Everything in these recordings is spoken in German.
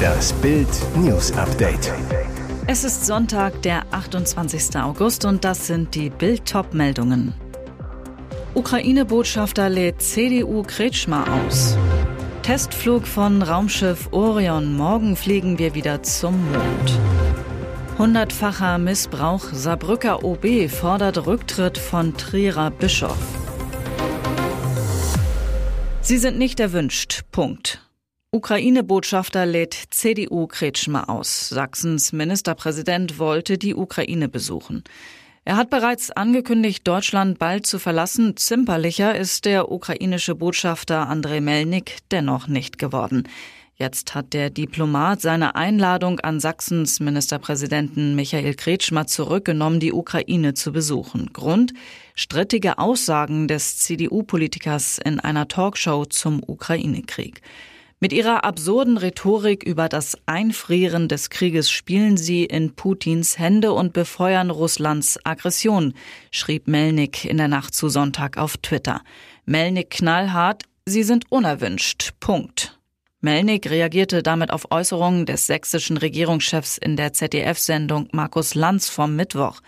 Das Bild News Update. Es ist Sonntag, der 28. August und das sind die Bild meldungen Ukraine-Botschafter lädt CDU Kretschmer aus. Testflug von Raumschiff Orion. Morgen fliegen wir wieder zum Mond. Hundertfacher Missbrauch. Saarbrücker OB fordert Rücktritt von Trierer Bischof. Sie sind nicht erwünscht. Punkt. Ukraine-Botschafter lädt CDU Kretschmer aus. Sachsens Ministerpräsident wollte die Ukraine besuchen. Er hat bereits angekündigt, Deutschland bald zu verlassen. Zimperlicher ist der ukrainische Botschafter Andrei Melnik dennoch nicht geworden. Jetzt hat der Diplomat seine Einladung an Sachsens Ministerpräsidenten Michael Kretschmer zurückgenommen, die Ukraine zu besuchen. Grund? strittige Aussagen des CDU-Politikers in einer Talkshow zum Ukraine-Krieg. Mit ihrer absurden Rhetorik über das Einfrieren des Krieges spielen sie in Putins Hände und befeuern Russlands Aggression, schrieb Melnik in der Nacht zu Sonntag auf Twitter. Melnik knallhart, sie sind unerwünscht. Punkt. Melnik reagierte damit auf Äußerungen des sächsischen Regierungschefs in der ZDF-Sendung Markus Lanz vom Mittwoch.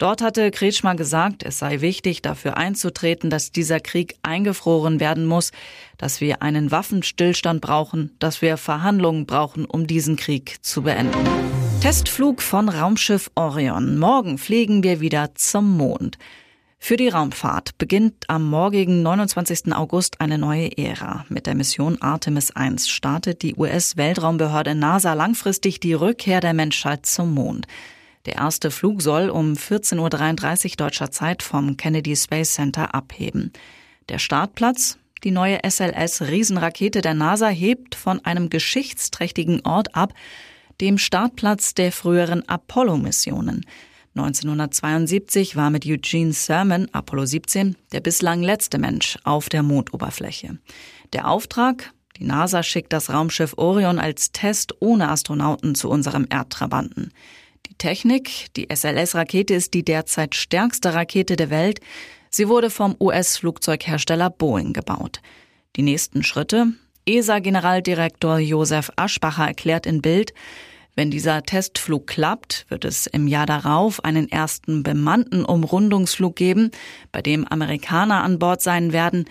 Dort hatte Kretschmer gesagt, es sei wichtig, dafür einzutreten, dass dieser Krieg eingefroren werden muss, dass wir einen Waffenstillstand brauchen, dass wir Verhandlungen brauchen, um diesen Krieg zu beenden. Testflug von Raumschiff Orion. Morgen fliegen wir wieder zum Mond. Für die Raumfahrt beginnt am morgigen 29. August eine neue Ära. Mit der Mission Artemis 1 startet die US-Weltraumbehörde NASA langfristig die Rückkehr der Menschheit zum Mond. Der erste Flug soll um 14.33 Uhr deutscher Zeit vom Kennedy Space Center abheben. Der Startplatz? Die neue SLS-Riesenrakete der NASA hebt von einem geschichtsträchtigen Ort ab, dem Startplatz der früheren Apollo-Missionen. 1972 war mit Eugene Cernan, Apollo 17, der bislang letzte Mensch auf der Mondoberfläche. Der Auftrag? Die NASA schickt das Raumschiff Orion als Test ohne Astronauten zu unserem Erdtrabanten. Technik, die SLS-Rakete ist die derzeit stärkste Rakete der Welt. Sie wurde vom US-Flugzeughersteller Boeing gebaut. Die nächsten Schritte? ESA-Generaldirektor Josef Aschbacher erklärt in Bild, wenn dieser Testflug klappt, wird es im Jahr darauf einen ersten bemannten Umrundungsflug geben, bei dem Amerikaner an Bord sein werden.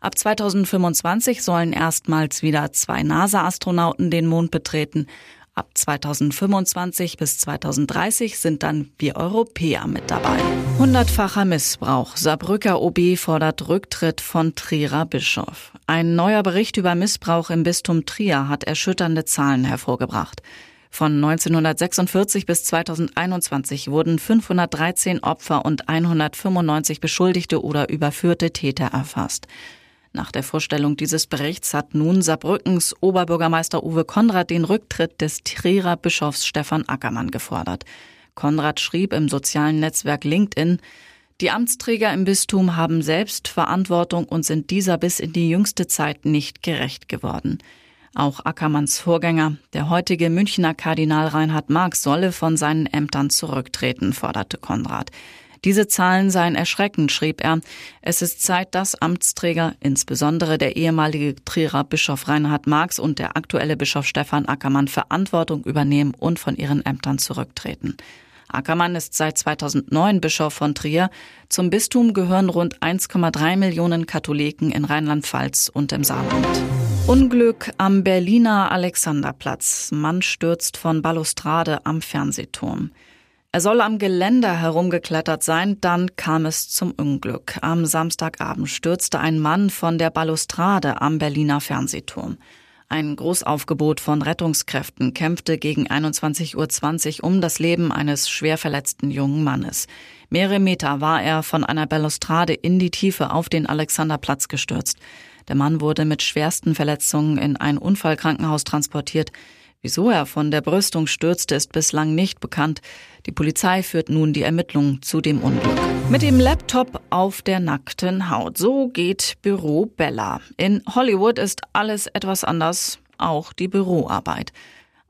Ab 2025 sollen erstmals wieder zwei NASA-Astronauten den Mond betreten Ab 2025 bis 2030 sind dann wir Europäer mit dabei. Hundertfacher Missbrauch. Saarbrücker OB fordert Rücktritt von Trierer Bischof. Ein neuer Bericht über Missbrauch im Bistum Trier hat erschütternde Zahlen hervorgebracht. Von 1946 bis 2021 wurden 513 Opfer und 195 beschuldigte oder überführte Täter erfasst. Nach der Vorstellung dieses Berichts hat nun Saarbrückens Oberbürgermeister Uwe Konrad den Rücktritt des Trierer Bischofs Stefan Ackermann gefordert. Konrad schrieb im sozialen Netzwerk LinkedIn, die Amtsträger im Bistum haben selbst Verantwortung und sind dieser bis in die jüngste Zeit nicht gerecht geworden. Auch Ackermanns Vorgänger, der heutige Münchner Kardinal Reinhard Marx, solle von seinen Ämtern zurücktreten, forderte Konrad. Diese Zahlen seien erschreckend, schrieb er. Es ist Zeit, dass Amtsträger, insbesondere der ehemalige Trierer Bischof Reinhard Marx und der aktuelle Bischof Stefan Ackermann Verantwortung übernehmen und von ihren Ämtern zurücktreten. Ackermann ist seit 2009 Bischof von Trier. Zum Bistum gehören rund 1,3 Millionen Katholiken in Rheinland-Pfalz und im Saarland. Unglück am Berliner Alexanderplatz. Mann stürzt von Balustrade am Fernsehturm. Er soll am Geländer herumgeklettert sein, dann kam es zum Unglück. Am Samstagabend stürzte ein Mann von der Balustrade am Berliner Fernsehturm. Ein Großaufgebot von Rettungskräften kämpfte gegen 21.20 Uhr um das Leben eines schwer verletzten jungen Mannes. Mehrere Meter war er von einer Balustrade in die Tiefe auf den Alexanderplatz gestürzt. Der Mann wurde mit schwersten Verletzungen in ein Unfallkrankenhaus transportiert. Wieso er von der Brüstung stürzte, ist bislang nicht bekannt. Die Polizei führt nun die Ermittlungen zu dem Unglück. Mit dem Laptop auf der nackten Haut. So geht Büro Bella. In Hollywood ist alles etwas anders, auch die Büroarbeit.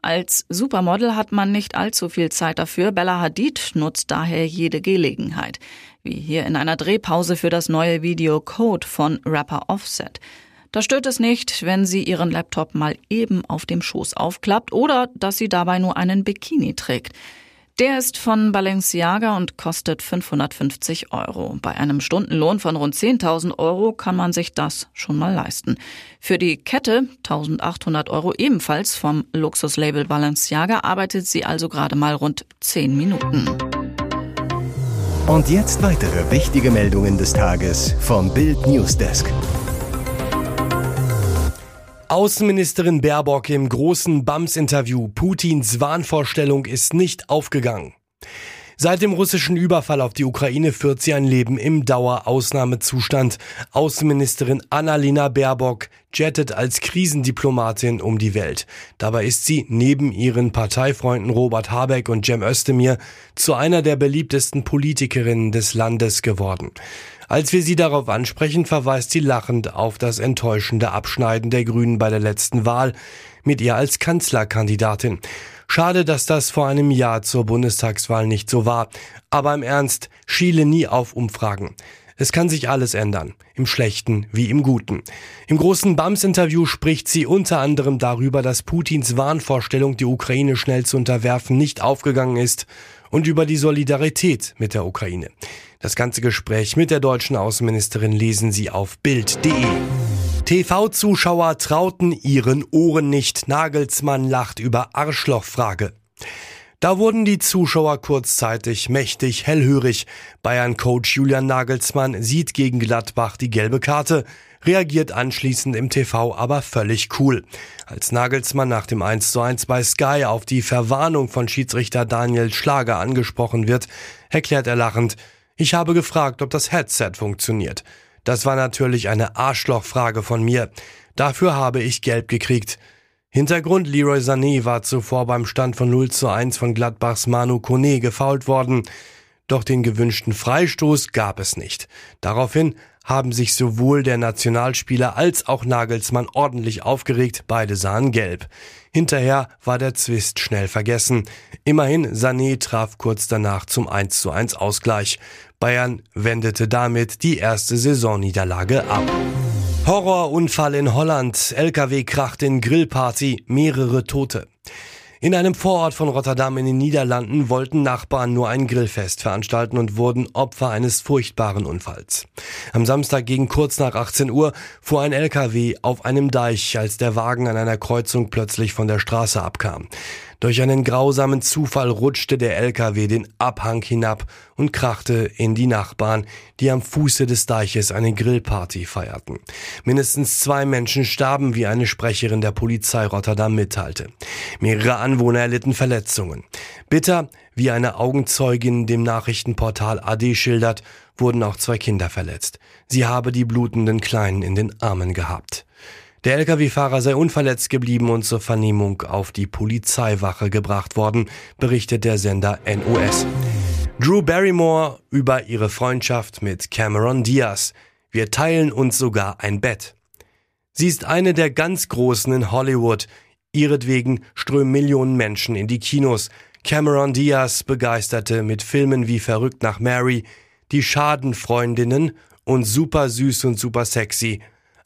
Als Supermodel hat man nicht allzu viel Zeit dafür. Bella Hadid nutzt daher jede Gelegenheit. Wie hier in einer Drehpause für das neue Video Code von Rapper Offset. Da stört es nicht, wenn sie ihren Laptop mal eben auf dem Schoß aufklappt oder dass sie dabei nur einen Bikini trägt. Der ist von Balenciaga und kostet 550 Euro. Bei einem Stundenlohn von rund 10.000 Euro kann man sich das schon mal leisten. Für die Kette 1.800 Euro ebenfalls vom Luxuslabel Balenciaga arbeitet sie also gerade mal rund 10 Minuten. Und jetzt weitere wichtige Meldungen des Tages vom Bild Newsdesk. Außenministerin Baerbock im großen BAMS-Interview. Putins Wahnvorstellung ist nicht aufgegangen. Seit dem russischen Überfall auf die Ukraine führt sie ein Leben im Dauerausnahmezustand. Außenministerin Annalena Baerbock jettet als Krisendiplomatin um die Welt. Dabei ist sie neben ihren Parteifreunden Robert Habeck und Cem Özdemir zu einer der beliebtesten Politikerinnen des Landes geworden. Als wir sie darauf ansprechen, verweist sie lachend auf das enttäuschende Abschneiden der Grünen bei der letzten Wahl mit ihr als Kanzlerkandidatin. Schade, dass das vor einem Jahr zur Bundestagswahl nicht so war. Aber im Ernst, schiele nie auf Umfragen. Es kann sich alles ändern, im Schlechten wie im Guten. Im großen BAMS-Interview spricht sie unter anderem darüber, dass Putins Wahnvorstellung, die Ukraine schnell zu unterwerfen, nicht aufgegangen ist und über die Solidarität mit der Ukraine. Das ganze Gespräch mit der deutschen Außenministerin lesen Sie auf Bild.de. TV-Zuschauer trauten ihren Ohren nicht. Nagelsmann lacht über Arschlochfrage. Da wurden die Zuschauer kurzzeitig mächtig hellhörig. Bayern-Coach Julian Nagelsmann sieht gegen Gladbach die gelbe Karte, reagiert anschließend im TV aber völlig cool. Als Nagelsmann nach dem 1 zu 1 bei Sky auf die Verwarnung von Schiedsrichter Daniel Schlager angesprochen wird, erklärt er lachend, ich habe gefragt, ob das Headset funktioniert. Das war natürlich eine Arschlochfrage von mir. Dafür habe ich gelb gekriegt. Hintergrund Leroy Sané war zuvor beim Stand von 0 zu 1 von Gladbachs Manu Kone gefault worden. Doch den gewünschten Freistoß gab es nicht. Daraufhin haben sich sowohl der Nationalspieler als auch Nagelsmann ordentlich aufgeregt, beide sahen gelb. Hinterher war der Zwist schnell vergessen. Immerhin Sané traf kurz danach zum 1 zu 1 Ausgleich. Bayern wendete damit die erste Saisonniederlage ab. Horrorunfall in Holland. LKW kracht in Grillparty, mehrere Tote. In einem Vorort von Rotterdam in den Niederlanden wollten Nachbarn nur ein Grillfest veranstalten und wurden Opfer eines furchtbaren Unfalls. Am Samstag gegen kurz nach 18 Uhr fuhr ein LKW auf einem Deich, als der Wagen an einer Kreuzung plötzlich von der Straße abkam. Durch einen grausamen Zufall rutschte der LKW den Abhang hinab und krachte in die Nachbarn, die am Fuße des Deiches eine Grillparty feierten. Mindestens zwei Menschen starben, wie eine Sprecherin der Polizei Rotterdam mitteilte. Mehrere Anwohner erlitten Verletzungen. Bitter, wie eine Augenzeugin dem Nachrichtenportal AD schildert, wurden auch zwei Kinder verletzt. Sie habe die blutenden Kleinen in den Armen gehabt. Der Lkw-Fahrer sei unverletzt geblieben und zur Vernehmung auf die Polizeiwache gebracht worden, berichtet der Sender NOS. Drew Barrymore über ihre Freundschaft mit Cameron Diaz. Wir teilen uns sogar ein Bett. Sie ist eine der ganz Großen in Hollywood. Ihretwegen strömen Millionen Menschen in die Kinos. Cameron Diaz begeisterte mit Filmen wie Verrückt nach Mary, Die Schadenfreundinnen und Super süß und super sexy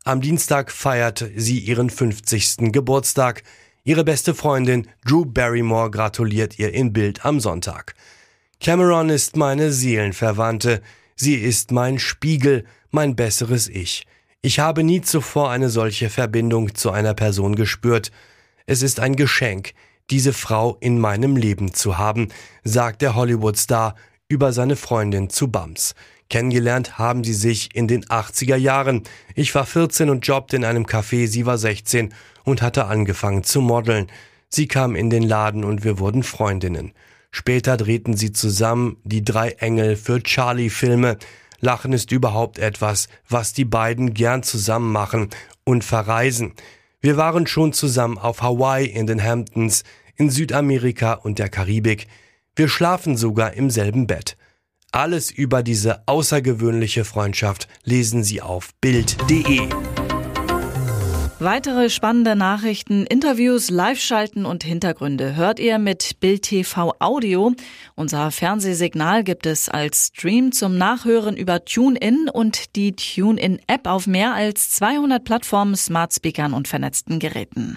am Dienstag feiert sie ihren 50. Geburtstag. Ihre beste Freundin Drew Barrymore gratuliert ihr in Bild am Sonntag. Cameron ist meine Seelenverwandte. Sie ist mein Spiegel, mein besseres Ich. Ich habe nie zuvor eine solche Verbindung zu einer Person gespürt. Es ist ein Geschenk, diese Frau in meinem Leben zu haben, sagt der Hollywood-Star über seine Freundin zu Bams. Kennengelernt haben sie sich in den 80er Jahren. Ich war 14 und jobbte in einem Café, sie war 16 und hatte angefangen zu modeln. Sie kam in den Laden und wir wurden Freundinnen. Später drehten sie zusammen die drei Engel für Charlie-Filme. Lachen ist überhaupt etwas, was die beiden gern zusammen machen und verreisen. Wir waren schon zusammen auf Hawaii, in den Hamptons, in Südamerika und der Karibik. Wir schlafen sogar im selben Bett. Alles über diese außergewöhnliche Freundschaft lesen Sie auf Bild.de. Weitere spannende Nachrichten, Interviews, Live-Schalten und Hintergründe hört ihr mit Bild TV Audio. Unser Fernsehsignal gibt es als Stream zum Nachhören über TuneIn und die TuneIn-App auf mehr als 200 Plattformen, Smart Speakern und vernetzten Geräten.